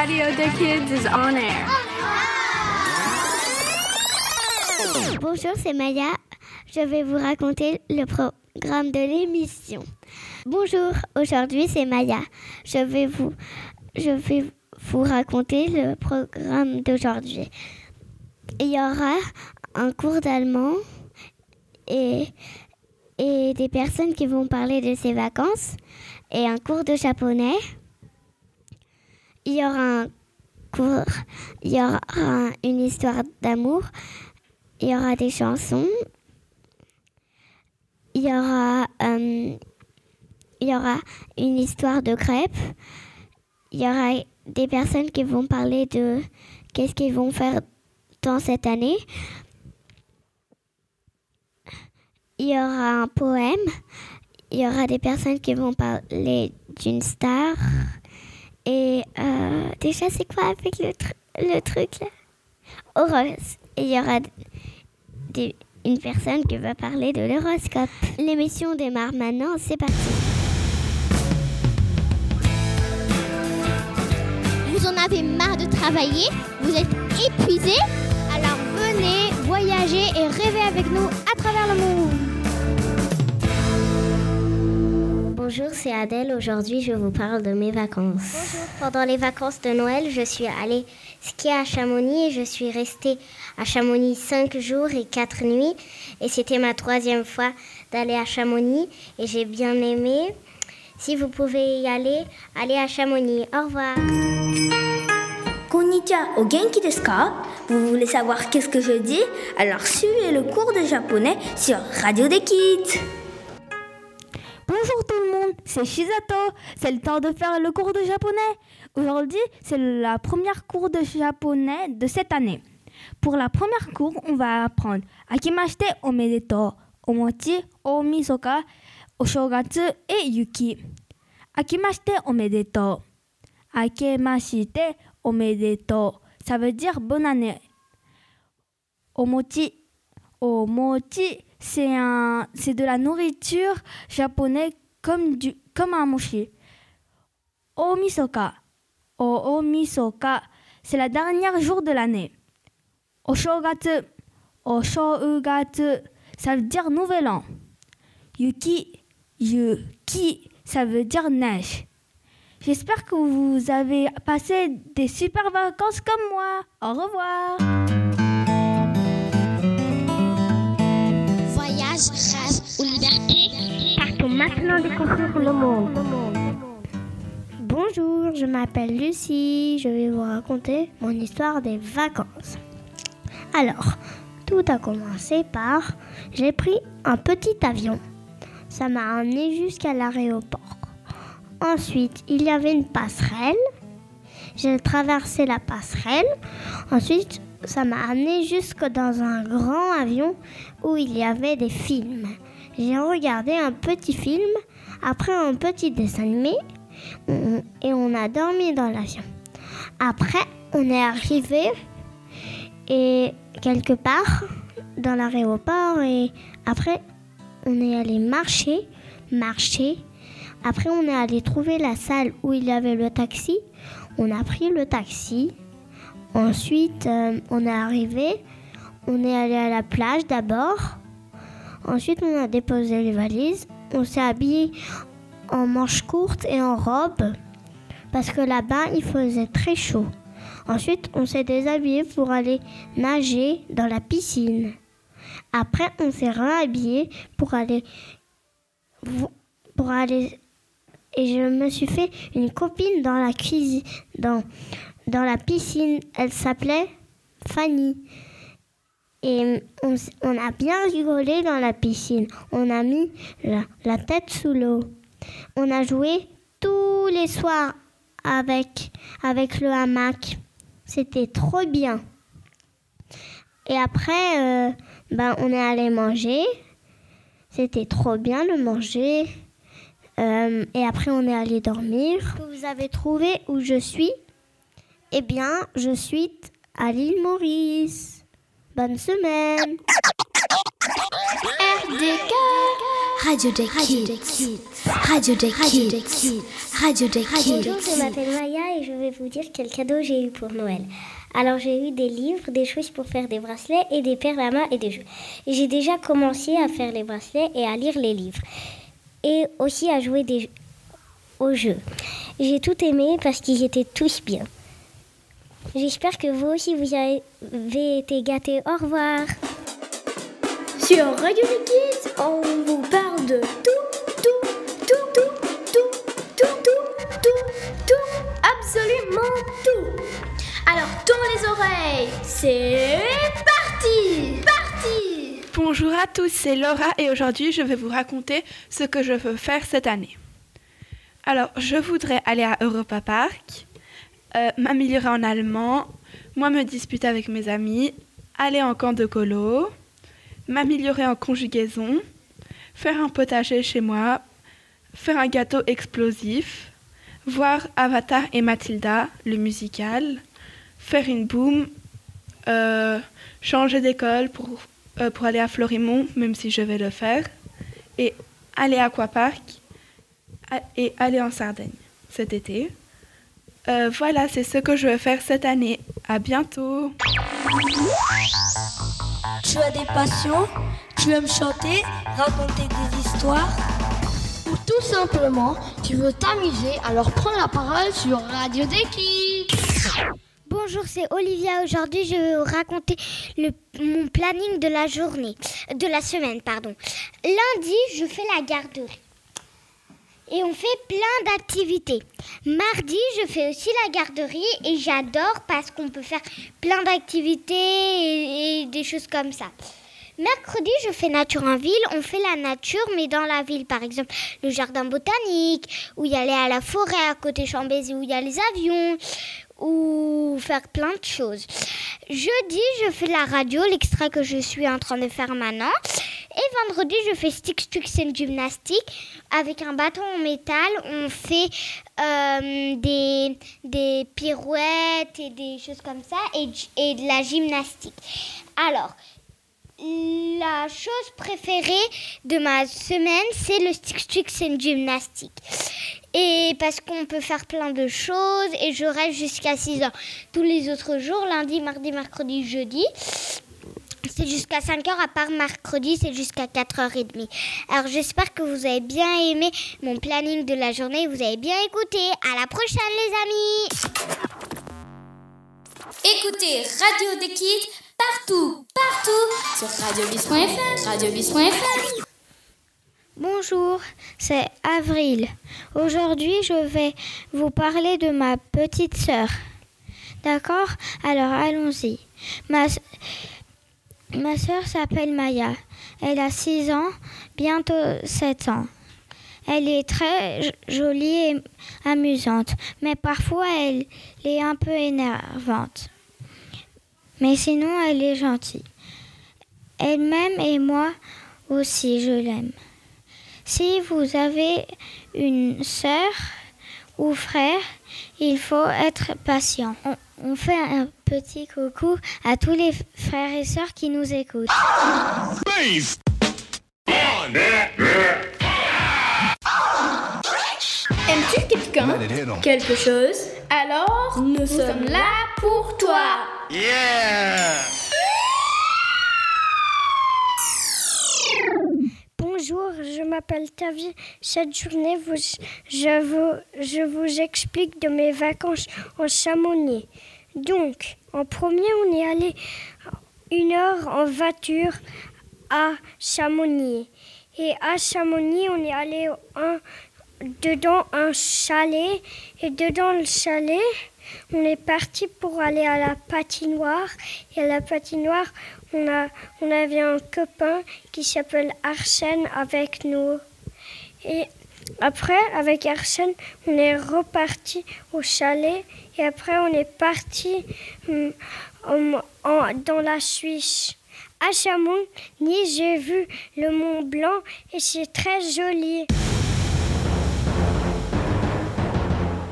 Radio the Kids is on air. Bonjour, c'est Maya. Je vais vous raconter le programme de l'émission. Bonjour, aujourd'hui c'est Maya. Je vais vous, je vais vous raconter le programme d'aujourd'hui. Il y aura un cours d'allemand et, et des personnes qui vont parler de ses vacances et un cours de japonais. Il y aura un cours, il y aura une histoire d'amour, il y aura des chansons, il y aura, euh, il y aura une histoire de crêpes, il y aura des personnes qui vont parler de qu'est-ce qu'ils vont faire dans cette année. Il y aura un poème, il y aura des personnes qui vont parler d'une star. Et euh, déjà, c'est quoi avec le, tr le truc là? Et il y aura une personne qui va parler de l'horoscope. L'émission démarre maintenant, c'est parti. Vous en avez marre de travailler? Vous êtes épuisé Alors venez voyager et rêver avec nous à travers le monde. Bonjour, c'est Adèle. Aujourd'hui, je vous parle de mes vacances. Pendant les vacances de Noël, je suis allée skier à Chamonix et je suis restée à Chamonix 5 jours et 4 nuits. Et c'était ma troisième fois d'aller à Chamonix et j'ai bien aimé. Si vous pouvez y aller, allez à Chamonix. Au revoir. Konnichiwa, au genki desu ka? Vous voulez savoir qu'est-ce que je dis? Alors suivez le cours de japonais sur Radio des Kids. Bonjour tout le monde, c'est Shizato. C'est le temps de faire le cours de japonais. Aujourd'hui, c'est la première cours de japonais de cette année. Pour la première cours, on va apprendre Akimashite omedeto, omochi, omisoka, oshogatsu et yuki. Akimashite omedeto. Akemashite omedeto. Ça veut dire bonne année. Omochi. Omochi, c'est un, c'est de la nourriture japonaise comme du, comme un mochi. Omisoka. Omisoka, c'est la dernière jour de l'année. Oshogatsu. Oshogatsu, ça veut dire nouvel an. Yuki. Yuki, ça veut dire neige. J'espère que vous avez passé des super vacances comme moi. Au revoir. Partons maintenant le monde. Bonjour, je m'appelle Lucie. Je vais vous raconter mon histoire des vacances. Alors, tout a commencé par j'ai pris un petit avion. Ça m'a amené jusqu'à l'aéroport. Ensuite, il y avait une passerelle. J'ai traversé la passerelle. Ensuite, ça m'a amené jusque dans un grand avion où il y avait des films. J'ai regardé un petit film, après un petit dessin animé, et on a dormi dans l'avion. Après, on est arrivé et quelque part dans l'aéroport et après, on est allé marcher, marcher. Après, on est allé trouver la salle où il y avait le taxi. On a pris le taxi. Ensuite, euh, on est arrivé. On est allé à la plage d'abord. Ensuite, on a déposé les valises. On s'est habillé en manches courtes et en robe parce que là-bas, il faisait très chaud. Ensuite, on s'est déshabillé pour aller nager dans la piscine. Après, on s'est réhabillé pour aller pour aller et je me suis fait une copine dans la cuisine dans la piscine. Elle s'appelait Fanny. Et on, a bien rigolé dans la piscine. On a mis la, tête sous l'eau. On a joué tous les soirs avec, avec le hamac. C'était trop bien. Et après, euh, ben, on est allé manger. C'était trop bien de manger. Euh, et après, on est allé dormir. Vous avez trouvé où je suis? Eh bien, je suis à l'île Maurice. Bonne semaine. RDK Radio des Kids. Radio des Kids. Radio des Kids. Bonjour, je m'appelle Maya et je vais vous dire quel cadeau j'ai eu pour Noël. Alors j'ai eu des livres, des choses pour faire des bracelets et des perles à main et des jeux. J'ai déjà commencé à faire les bracelets et à lire les livres. Et aussi à jouer des, aux jeux. J'ai tout aimé parce qu'ils étaient tous bien. J'espère que vous aussi vous avez été gâtés. Au revoir. Sur Radio Kids, on vous parle de tout, tout, tout, tout, tout, tout, tout, tout, tout, absolument tout. Alors tourne les oreilles, c'est parti, parti. Bonjour à tous, c'est Laura et aujourd'hui je vais vous raconter ce que je veux faire cette année. Alors, je voudrais aller à Europa Park, euh, m'améliorer en allemand, moi me disputer avec mes amis, aller en camp de colo, m'améliorer en conjugaison, faire un potager chez moi, faire un gâteau explosif, voir Avatar et Mathilda, le musical, faire une boom, euh, changer d'école pour, euh, aller à Florimont, même si je vais le faire, et aller à Aquapark et aller en Sardaigne cet été. Euh, voilà, c'est ce que je veux faire cette année. À bientôt. Tu as des passions, tu aimes chanter, raconter des histoires, Ou tout simplement, tu veux t'amuser, alors prends la parole sur Radio des Kids. Bonjour, c'est Olivia. Aujourd'hui, je vais vous raconter le- mon planning de la journée, de la semaine, pardon. Lundi, je fais la garderie. Et on fait plein d'activités. Mardi, je fais aussi la garderie et j'adore parce qu'on peut faire plein d'activités et, des choses comme ça. Mercredi, je fais nature en ville. On fait la nature, mais dans la ville. Par exemple, le jardin botanique, où y aller à la forêt à côté Chambézy, où il y a les avions, ou faire plein de choses. Jeudi, je fais la radio, l'extrait que je suis en train de faire maintenant. Et vendredi, je fais stick and gymnastique. Avec un bâton en métal, on fait euh, des, des pirouettes et des choses comme ça et, et de la gymnastique. Alors, la chose préférée de ma semaine, c'est le stick stick and gymnastique. Et parce qu'on peut faire plein de choses et je reste jusqu'à 6 heures. Tous les autres jours, lundi, mardi, mercredi, jeudi, c'est jusqu'à 5 heures, à part mercredi, c'est jusqu'à 4h30. Alors j'espère que vous avez bien aimé mon planning de la journée, vous avez bien écouté. À la prochaine les amis Écoutez Radio des Kids partout, partout sur radiobis.fr, radiobis.fr. Bonjour, c'est Avril. Aujourd'hui, je vais vous parler de ma petite sœur. D'accord? Alors allons-y. Ma, ma sœur s'appelle Maya. Elle a 6 ans, bientôt 7 ans. Elle est très jolie et amusante, mais parfois elle est un peu énervante. Mais sinon, elle est gentille. Elle m'aime et moi aussi, je l'aime. Si vous avez une sœur ou frère, il faut être patient. On, on fait un petit coucou à tous les frères et sœurs qui nous écoutent. Aimes-tu quelqu'un? Quelque chose? Alors, nous, sommes là pour toi. Bonjour, je m'appelle Tavi. Cette journée, vous- je, vous, je vous explique de mes vacances en Chamonix. Donc, en premier, on est allé une heure en voiture à Chamonix. Et à Chamonix, on est allé un- dedans un chalet. Et dedans le chalet, on est parti pour aller à la patinoire. Et à la patinoire, on, avait un copain qui s'appelle Arsène avec nous. Et après, avec Arsène, on est reparti au chalet. Et après, on est parti hum, en- en- dans la Suisse. À Chamonix, j'ai vu le Mont Blanc et c'est très joli.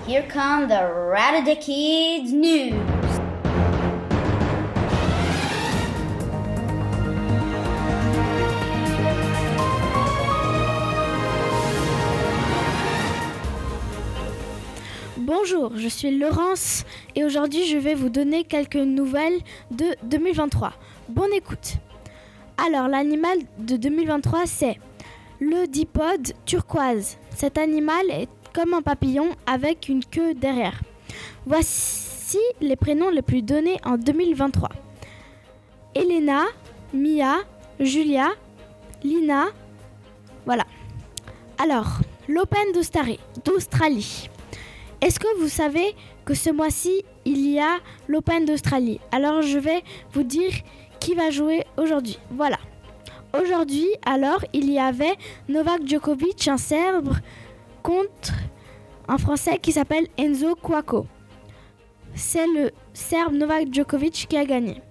here come the Rat Kids news. Bonjour, je suis Laurence et aujourd'hui je vais vous donner quelques nouvelles de 2023. Bonne écoute. Alors l'animal de 2023 c'est le dipode turquoise. Cet animal est un papillon avec une queue derrière. Voici les prénoms les plus donnés en 2023. Elena, Mia, Julia, Lina. Voilà. Alors, l'Open d'Australie. Est-ce que vous savez que ce mois-ci, il y a l'Open d'Australie? Alors, je vais vous dire qui va jouer aujourd'hui. Voilà. Aujourd'hui, alors, il y avait Novak Djokovic, un Serbe, contre un Français qui s'appelle Enzo Cuoco. C'est le Serbe Novak Djokovic qui a gagné.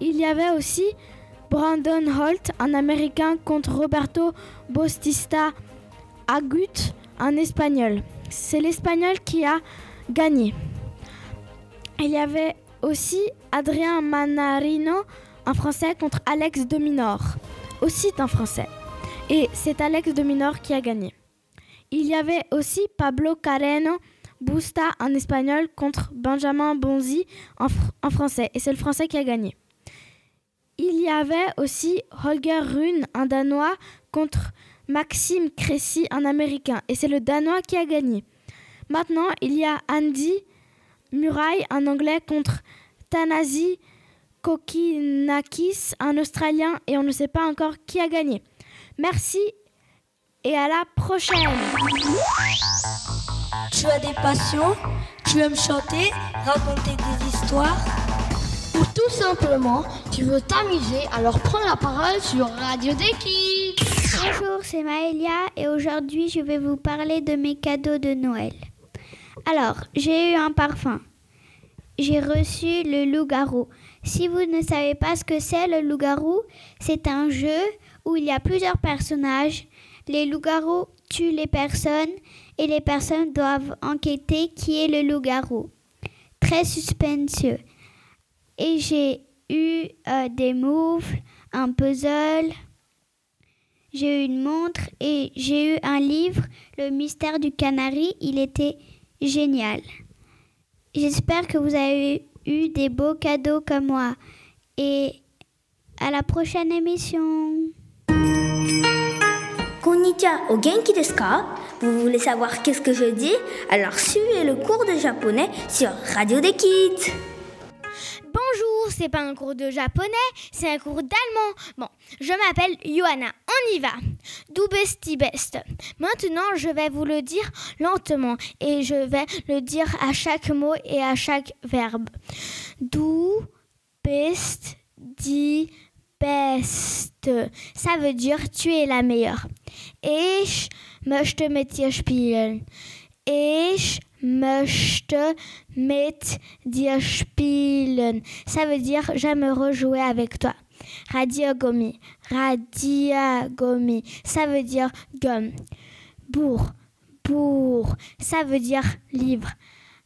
Il y avait aussi Brandon Holt, un Américain, contre Roberto Bostista Agut, un Espagnol. C'est l'Espagnol qui a gagné. Il y avait aussi Adrien Manarino, un Français, contre Alex Dominor, aussi un Français. Et c'est Alex Dominor qui a gagné. Il y avait aussi Pablo Careno Busta, un Espagnol, contre Benjamin Bonzi, en, Français. Et c'est le Français qui a gagné. Il y avait aussi Holger Rune, un Danois, contre Maxime Cressy, un Américain. Et c'est le Danois qui a gagné. Maintenant, il y a Andy Murray, un Anglais, contre Tanasi Kokinakis, un Australien. Et on ne sait pas encore qui a gagné. Merci et à la prochaine. Tu as des passions, tu aimes chanter, raconter des histoires ou tout simplement tu veux t'amuser, alors prends la parole sur Radio Deki. Bonjour, c'est Maëlia et aujourd'hui je vais vous parler de mes cadeaux de Noël. Alors, j'ai eu un parfum. J'ai reçu le loup-garou. Si vous ne savez pas ce que c'est le loup-garou, c'est un jeu où il y a plusieurs personnages les loups-garous tuent les personnes et les personnes doivent enquêter qui est le loup-garou. Très suspensieux. Et j'ai eu euh, des moufles, un puzzle, j'ai eu une montre et j'ai eu un livre, Le mystère du canari. Il était génial. J'espère que vous avez eu des beaux cadeaux comme moi. Et à la prochaine émission. Konnichiwa, au genki desu ka Vous voulez savoir qu'est-ce que je dis? Alors suivez le cours de japonais sur Radio des Kids. Bonjour, c'est pas un cours de japonais, c'est un cours d'allemand. Bon, je m'appelle Johanna, on y va. Du besti best. Maintenant, je vais vous le dire lentement et je vais le dire à chaque mot et à chaque verbe. Du best best. Ça veut dire tu es la meilleure. Ich möchte mit dir spielen. Ich möchte mit dir spielen. Ça veut dire j'aime rejouer avec toi. Radiogomi. Radiogomi. Ça veut dire gomme. Bourg. Bourg. Ça veut dire livre.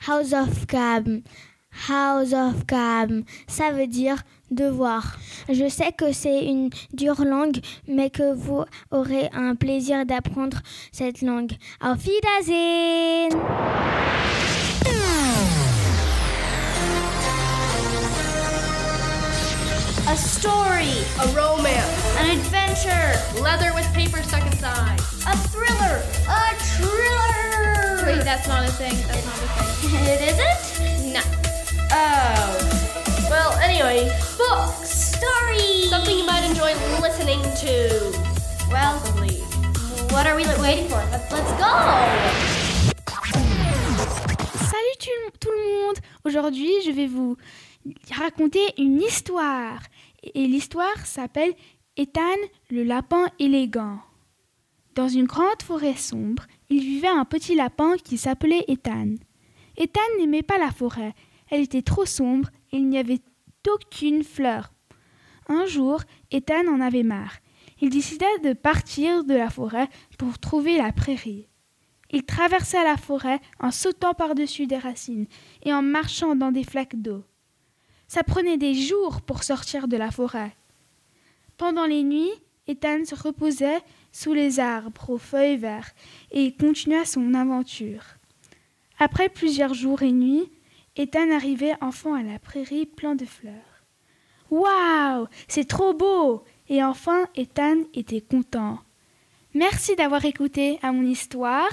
House of Gam. House of Gam. Ça veut dire devoir. Je sais que c'est une dure langue, mais que vous aurez un plaisir d'apprendre cette langue. Auf Wiedersehen! A story, a romance, an adventure, leather with paper stuck inside, a thriller, a thriller. Wait, that's not a thing. That's not a thing. it? isn't? Oh. Well, anyway, books, stories, something you might enjoy listening to. Well, what are we waiting for? Let's, go! Salut tout le monde Aujourd'hui, je vais vous raconter une histoire. Et l'histoire s'appelle Ethan le lapin élégant. Dans une grande forêt sombre, il vivait un petit lapin qui s'appelait Ethan. Ethan n'aimait pas la forêt. Elle était trop sombre et il n'y avait aucune fleur. Un jour, Ethan en avait marre. Il décida de partir de la forêt pour trouver la prairie. Il traversa la forêt en sautant par-dessus des racines et en marchant dans des flaques d'eau. Ça prenait des jours pour sortir de la forêt. Pendant les nuits, Ethan se reposait sous les arbres aux feuilles vertes et continua son aventure. Après plusieurs jours et nuits, Ethan arrivait enfin à la prairie plein de fleurs. Waouh, c'est trop beau Et enfin, Ethan était content. Merci d'avoir écouté à mon histoire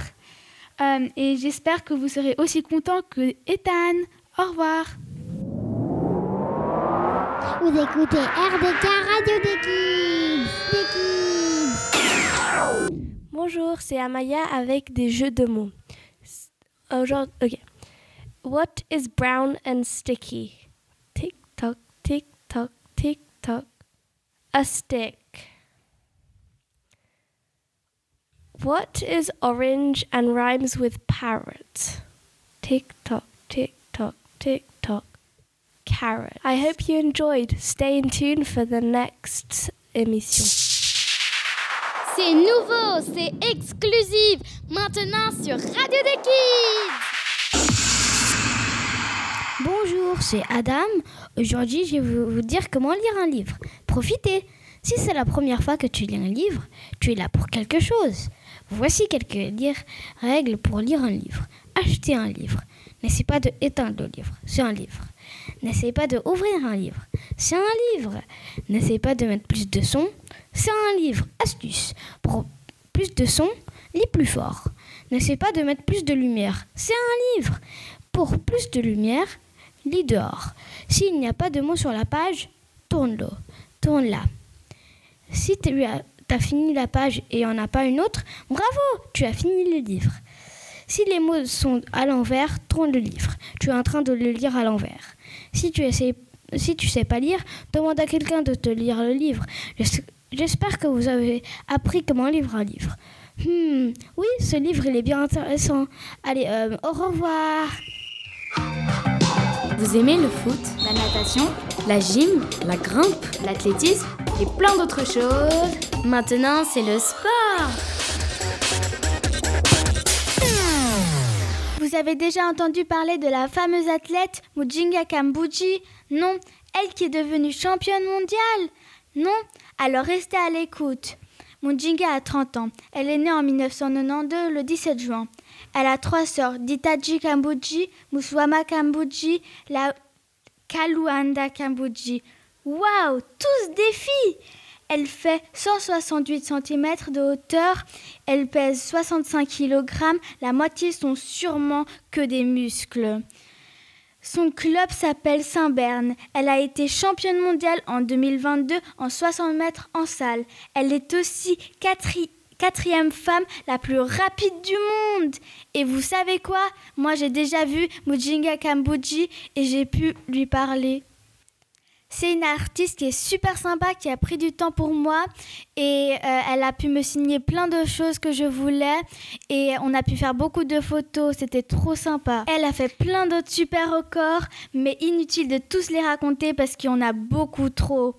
euh, et j'espère que vous serez aussi content que Ethan. Au revoir. Vous écoutez RDK Radio des Kids. Des Kids. Bonjour, c'est Amaya avec des jeux de mots. Aujourd'hui, ok. What is brown and sticky? Tick tock, tick tock, tick tock. A stick. What is orange and rhymes with parrot? Tick tock, tick tock, tick tock. Carrot. I hope you enjoyed. Stay in tune for the next émission. C'est nouveau, c'est exclusif. Maintenant sur Radio des Kids. Bonjour, c'est Adam. Aujourd'hui, je vais vous dire comment lire un livre. Profitez. Si c'est la première fois que tu lis un livre, tu es là pour quelque chose. Voici quelques règles pour lire un livre. Achetez un livre. N'essayez pas de éteindre le livre. C'est un livre. N'essayez pas de ouvrir un livre. C'est un livre. N'essayez pas de mettre plus de son. C'est un livre. Astuce. Pour plus de son, lis plus fort. N'essayez pas de mettre plus de lumière. C'est un livre. Pour plus de lumière, lis dehors. S'il n'y a pas de mots sur la page, tourne-le. Tourne-la. Si tu as fini la page et il n'y en a pas une autre, bravo, tu as fini le livre. Si les mots sont à l'envers, tourne le livre. Tu es en train de le lire à l'envers. Si tu tu sais pas lire, demande à quelqu'un de te lire le livre. J'espère que vous avez appris comment lire un livre. Hmm, oui, ce livre il est bien intéressant. Allez, euh, au revoir. Vous aimez le foot, la natation, la gym, la grimpe, l'athlétisme et plein d'autres choses Maintenant, c'est le sport. Vous avez déjà entendu parler de la fameuse athlète Mujinga Kambuji? Non, elle qui est devenue championne mondiale Non Alors restez à l'écoute. Mujinga a 30 ans. Elle est née en 1992 le 17 juin. Elle a trois sœurs, Ditaji Kambuji, Muswama Kambuji, la Kaluanda Kambuji. Waouh, tous des filles elle fait 168 cm de hauteur, elle pèse 65 kg, la moitié sont sûrement que des muscles. Son club s'appelle Saint-Berne. Elle a été championne mondiale en 2022 en 60 mètres en salle. Elle est aussi quatrième femme la plus rapide du monde. Et vous savez quoi? Moi j'ai déjà vu Mujinga Kambuji et j'ai pu lui parler. C'est une artiste qui est super sympa, qui a pris du temps pour moi et euh, elle a pu me signer plein de choses que je voulais et on a pu faire beaucoup de photos, c'était trop sympa. Elle a fait plein d'autres super records, mais inutile de tous les raconter parce qu'il y en a beaucoup trop.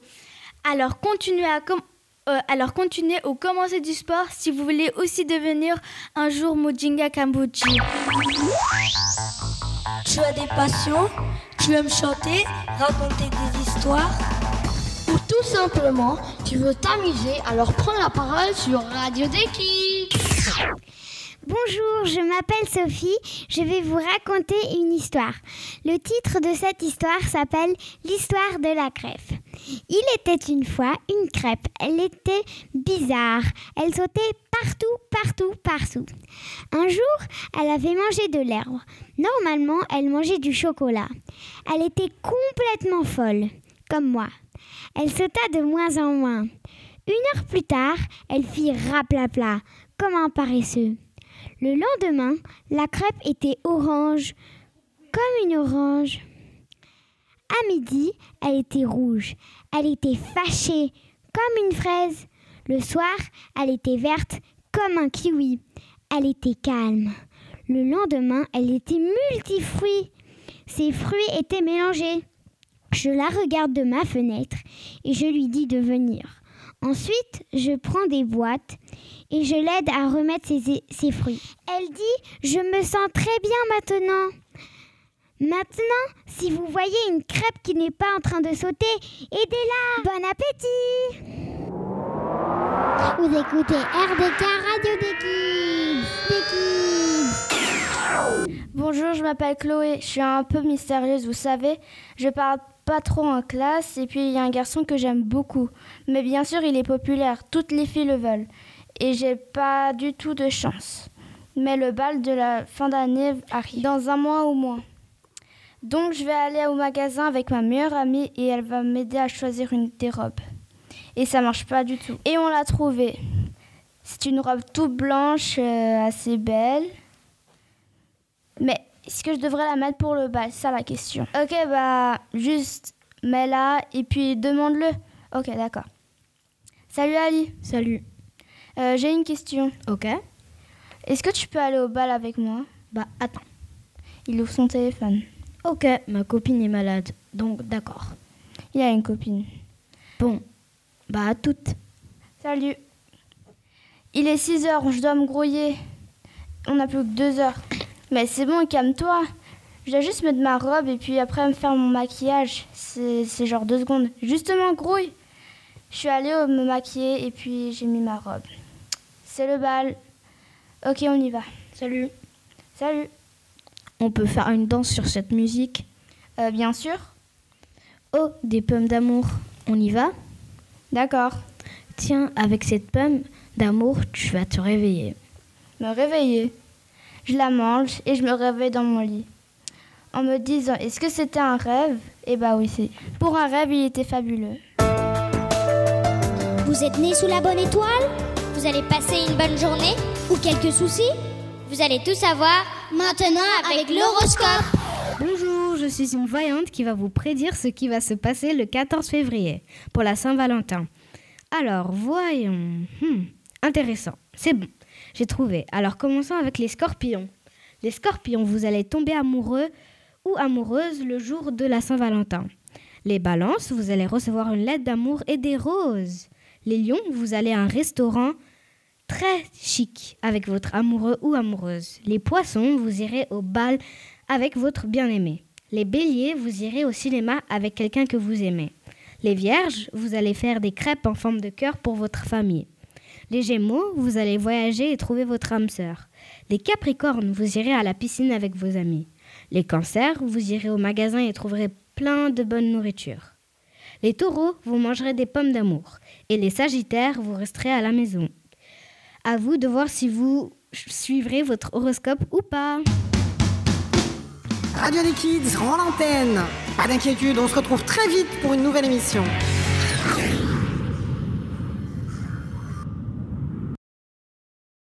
Alors continuez à euh, alors continuez au commencer du sport si vous voulez aussi devenir un jour Mujinga Kambuchi. Tu as des passions Tu aimes chanter, raconter des histoires Ou tout simplement, tu veux t'amuser, alors prends la parole sur Radio Deki. Bonjour, je m'appelle Sophie. Je vais vous raconter une histoire. Le titre de cette histoire s'appelle L'histoire de la crêpe. Il était une fois une crêpe. Elle était bizarre. Elle sautait partout, partout, partout. Un jour, elle avait mangé de l'herbe. Normalement, elle mangeait du chocolat. Elle était complètement folle, comme moi. Elle sauta de moins en moins. Une heure plus tard, elle fit raplapla, comme un paresseux. Le lendemain, la crêpe était orange, comme une orange. À midi, elle était rouge. Elle était fâchée, comme une fraise. Le soir, elle était verte, comme un kiwi. Elle était calme. Le lendemain, elle était multifruits. Ses fruits étaient mélangés. Je la regarde de ma fenêtre et je lui dis de venir. Ensuite, je prends des boîtes et je l'aide à remettre ses, fruits. Elle dit Je me sens très bien maintenant. Maintenant, si vous voyez une crêpe qui n'est pas en train de sauter, aidez-la. Bon appétit Vous écoutez RDK Radio des Bonjour, je m'appelle Chloé. Je suis un peu mystérieuse, vous savez. Je parle pas trop en classe et puis il y a un garçon que j'aime beaucoup. Mais bien sûr, il est populaire. Toutes les filles le veulent. Et j'ai pas du tout de chance. Mais le bal de la fin d'année arrive dans un mois ou moins. Donc je vais aller au magasin avec ma meilleure amie et elle va m'aider à choisir une des robes. Et ça marche pas du tout. Et on l'a trouvée. C'est une robe toute blanche, euh, assez belle. Mais est-ce que je devrais la mettre pour le bal? Ça la question. Ok, bah, juste mets-la et puis demande-le. Ok, d'accord. Salut Ali. Salut. Euh, J'ai une question. Ok. Est-ce que tu peux aller au bal avec moi? Bah, attends. Il ouvre son téléphone. Ok, ma copine est malade, donc d'accord. Il a une copine. Bon, bah à toutes. Salut. Il est 6 heures, je dois me grouiller. On n'a plus que 2 heures. Mais c'est bon, calme-toi. Je dois juste mettre ma robe et puis après me faire mon maquillage. C'est genre deux secondes. Justement, grouille. Je suis allée me maquiller et puis j'ai mis ma robe. C'est le bal. Ok, on y va. Salut. Salut. On peut faire une danse sur cette musique euh, Bien sûr. Oh, des pommes d'amour. On y va? D'accord. Tiens, avec cette pomme d'amour, tu vas te réveiller. Me réveiller Je la mange et je me réveille dans mon lit. En me disant, est-ce que c'était un rêve? Eh bah oui, c'est. Pour un rêve, il était fabuleux. Vous êtes né sous la bonne étoile? Vous allez passer une bonne journée Ou quelques soucis Vous allez tout savoir maintenant avec l'horoscope. Bonjour, je suis une voyante qui va vous prédire ce qui va se passer le 14 février pour la Saint-Valentin. Alors, voyons. Hmm, intéressant. C'est bon. J'ai trouvé. Alors, commençons avec les scorpions. Les scorpions, vous allez tomber amoureux ou amoureuse le jour de la Saint-Valentin. Les balances, vous allez recevoir une lettre d'amour et des roses. Les lions, vous allez à un restaurant très chic avec votre amoureux ou amoureuse. Les poissons, vous irez au bal avec votre bien-aimé. Les béliers, vous irez au cinéma avec quelqu'un que vous aimez. Les vierges, vous allez faire des crêpes en forme de cœur pour votre famille. Les gémeaux, vous allez voyager et trouver votre âme sœur. Les capricornes, vous irez à la piscine avec vos amis. Les cancers, vous irez au magasin et trouverez plein de bonne nourriture. Les taureaux, vous mangerez des pommes d'amour. Et les sagittaires, vous resterez à la maison. À vous de voir si vous suivrez votre horoscope ou pas. Radio des Kids rend l'antenne. Pas d'inquiétude, on se retrouve très vite pour une nouvelle émission.